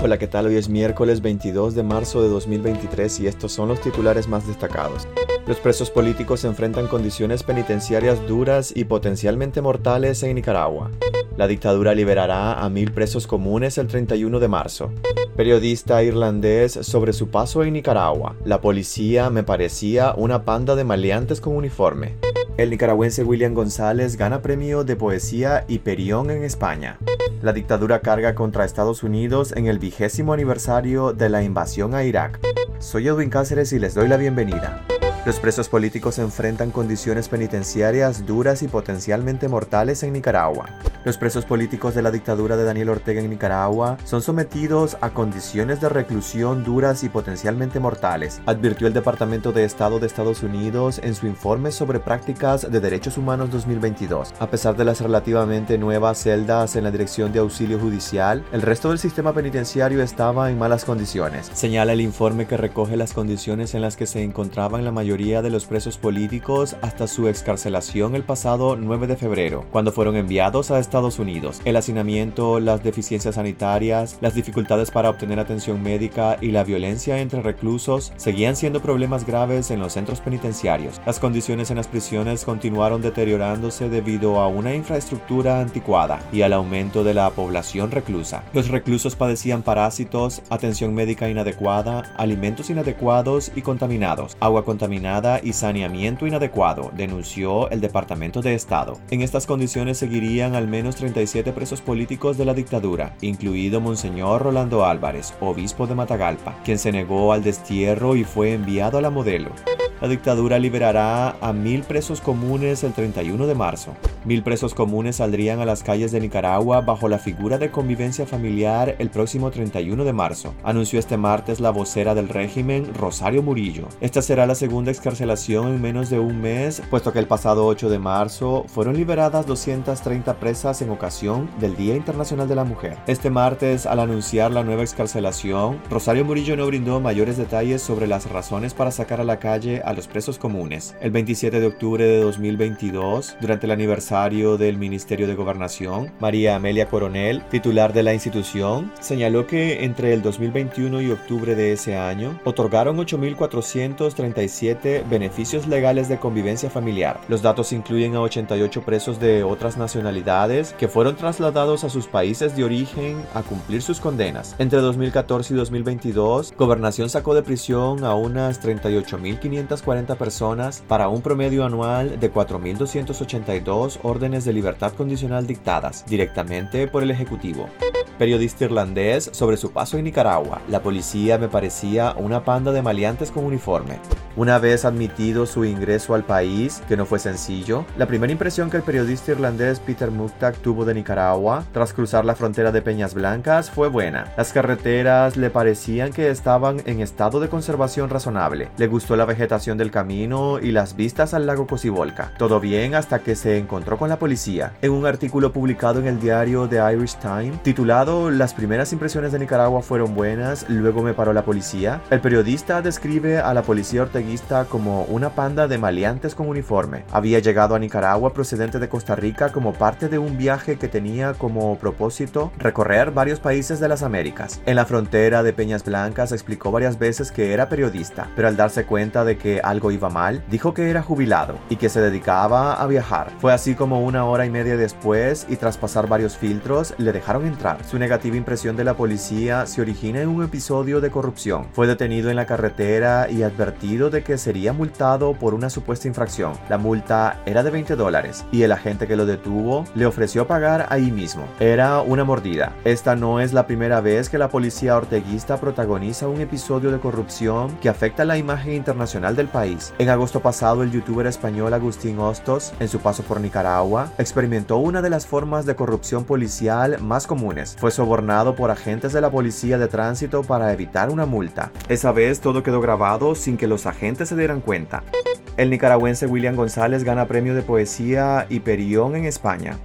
Hola, ¿qué tal? Hoy es miércoles 22 de marzo de 2023 y estos son los titulares más destacados. Los presos políticos se enfrentan condiciones penitenciarias duras y potencialmente mortales en Nicaragua. La dictadura liberará a mil presos comunes el 31 de marzo. Periodista irlandés sobre su paso en Nicaragua. La policía me parecía una panda de maleantes con uniforme. El nicaragüense William González gana premio de poesía Hiperión en España. La dictadura carga contra Estados Unidos en el vigésimo aniversario de la invasión a Irak. Soy Edwin Cáceres y les doy la bienvenida. Los presos políticos enfrentan condiciones penitenciarias duras y potencialmente mortales en Nicaragua. Los presos políticos de la dictadura de Daniel Ortega en Nicaragua son sometidos a condiciones de reclusión duras y potencialmente mortales, advirtió el Departamento de Estado de Estados Unidos en su informe sobre prácticas de derechos humanos 2022. A pesar de las relativamente nuevas celdas en la Dirección de Auxilio Judicial, el resto del sistema penitenciario estaba en malas condiciones. Señala el informe que recoge las condiciones en las que se encontraban la mayoría de los presos políticos hasta su excarcelación el pasado 9 de febrero, cuando fueron enviados a Estados Unidos. El hacinamiento, las deficiencias sanitarias, las dificultades para obtener atención médica y la violencia entre reclusos seguían siendo problemas graves en los centros penitenciarios. Las condiciones en las prisiones continuaron deteriorándose debido a una infraestructura anticuada y al aumento de la población reclusa. Los reclusos padecían parásitos, atención médica inadecuada, alimentos inadecuados y contaminados, agua contaminada y saneamiento inadecuado, denunció el Departamento de Estado. En estas condiciones seguirían al menos 37 presos políticos de la dictadura, incluido Monseñor Rolando Álvarez, obispo de Matagalpa, quien se negó al destierro y fue enviado a la modelo. La dictadura liberará a mil presos comunes el 31 de marzo. Mil presos comunes saldrían a las calles de Nicaragua bajo la figura de convivencia familiar el próximo 31 de marzo, anunció este martes la vocera del régimen, Rosario Murillo. Esta será la segunda excarcelación en menos de un mes, puesto que el pasado 8 de marzo fueron liberadas 230 presas en ocasión del Día Internacional de la Mujer. Este martes, al anunciar la nueva excarcelación, Rosario Murillo no brindó mayores detalles sobre las razones para sacar a la calle a los presos comunes. El 27 de octubre de 2022, durante el aniversario del Ministerio de Gobernación, María Amelia Coronel, titular de la institución, señaló que entre el 2021 y octubre de ese año, otorgaron 8.437 beneficios legales de convivencia familiar. Los datos incluyen a 88 presos de otras nacionalidades que fueron trasladados a sus países de origen a cumplir sus condenas. Entre 2014 y 2022, Gobernación sacó de prisión a unas 38.500 40 personas para un promedio anual de 4.282 órdenes de libertad condicional dictadas directamente por el Ejecutivo. Periodista irlandés sobre su paso en Nicaragua. La policía me parecía una panda de maleantes con uniforme. Una vez admitido su ingreso al país, que no fue sencillo, la primera impresión que el periodista irlandés Peter Muktak tuvo de Nicaragua tras cruzar la frontera de Peñas Blancas fue buena. Las carreteras le parecían que estaban en estado de conservación razonable. Le gustó la vegetación del camino y las vistas al lago Cocibolca. Todo bien hasta que se encontró con la policía. En un artículo publicado en el diario The Irish Times, titulado Las primeras impresiones de Nicaragua fueron buenas, luego me paró la policía, el periodista describe a la policía orteguista como una panda de maleantes con uniforme. Había llegado a Nicaragua procedente de Costa Rica como parte de un viaje que tenía como propósito recorrer varios países de las Américas. En la frontera de Peñas Blancas explicó varias veces que era periodista, pero al darse cuenta de que algo iba mal, dijo que era jubilado y que se dedicaba a viajar. Fue así como una hora y media después y tras pasar varios filtros le dejaron entrar. Su negativa impresión de la policía se origina en un episodio de corrupción. Fue detenido en la carretera y advertido de que sería multado por una supuesta infracción. La multa era de 20 dólares y el agente que lo detuvo le ofreció pagar ahí mismo. Era una mordida. Esta no es la primera vez que la policía orteguista protagoniza un episodio de corrupción que afecta la imagen internacional del país. En agosto pasado, el youtuber español Agustín Hostos, en su paso por Nicaragua, experimentó una de las formas de corrupción policial más comunes. Sobornado por agentes de la policía de tránsito para evitar una multa. Esa vez todo quedó grabado sin que los agentes se dieran cuenta. El nicaragüense William González gana premio de poesía Hiperión en España.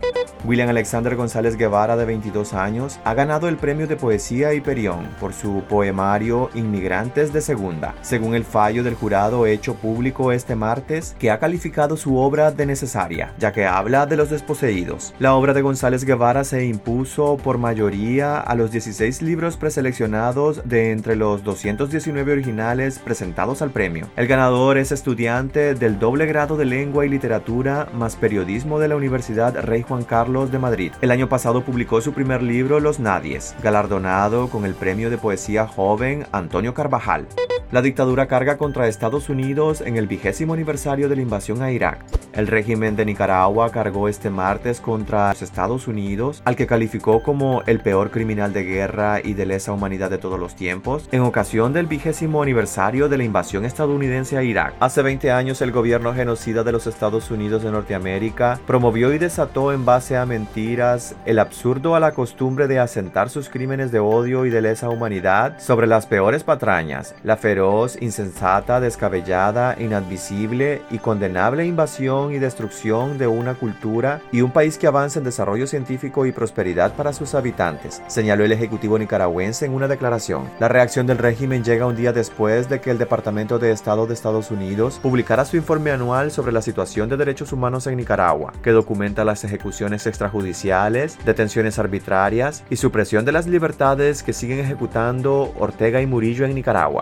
William Alexander González Guevara, de 22 años, ha ganado el premio de poesía Hiperión por su poemario Inmigrantes de Segunda, según el fallo del jurado hecho público este martes, que ha calificado su obra de necesaria, ya que habla de los desposeídos. La obra de González Guevara se impuso por mayoría a los 16 libros preseleccionados de entre los 219 originales presentados al premio. El ganador es estudiante del doble grado de Lengua y Literatura más Periodismo de la Universidad Rey Juan Carlos de Madrid. El año pasado publicó su primer libro Los Nadies, galardonado con el premio de poesía joven Antonio Carvajal. La dictadura carga contra Estados Unidos en el vigésimo aniversario de la invasión a Irak. El régimen de Nicaragua cargó este martes contra los Estados Unidos, al que calificó como el peor criminal de guerra y de lesa humanidad de todos los tiempos, en ocasión del vigésimo aniversario de la invasión estadounidense a Irak. Hace 20 años el gobierno genocida de los Estados Unidos de Norteamérica promovió y desató en base a mentiras el absurdo a la costumbre de asentar sus crímenes de odio y de lesa humanidad sobre las peores patrañas, la feroz, insensata, descabellada, inadmisible y condenable invasión y destrucción de una cultura y un país que avanza en desarrollo científico y prosperidad para sus habitantes, señaló el Ejecutivo nicaragüense en una declaración. La reacción del régimen llega un día después de que el Departamento de Estado de Estados Unidos publicara su informe anual sobre la situación de derechos humanos en Nicaragua, que documenta las ejecuciones extrajudiciales, detenciones arbitrarias y supresión de las libertades que siguen ejecutando Ortega y Murillo en Nicaragua.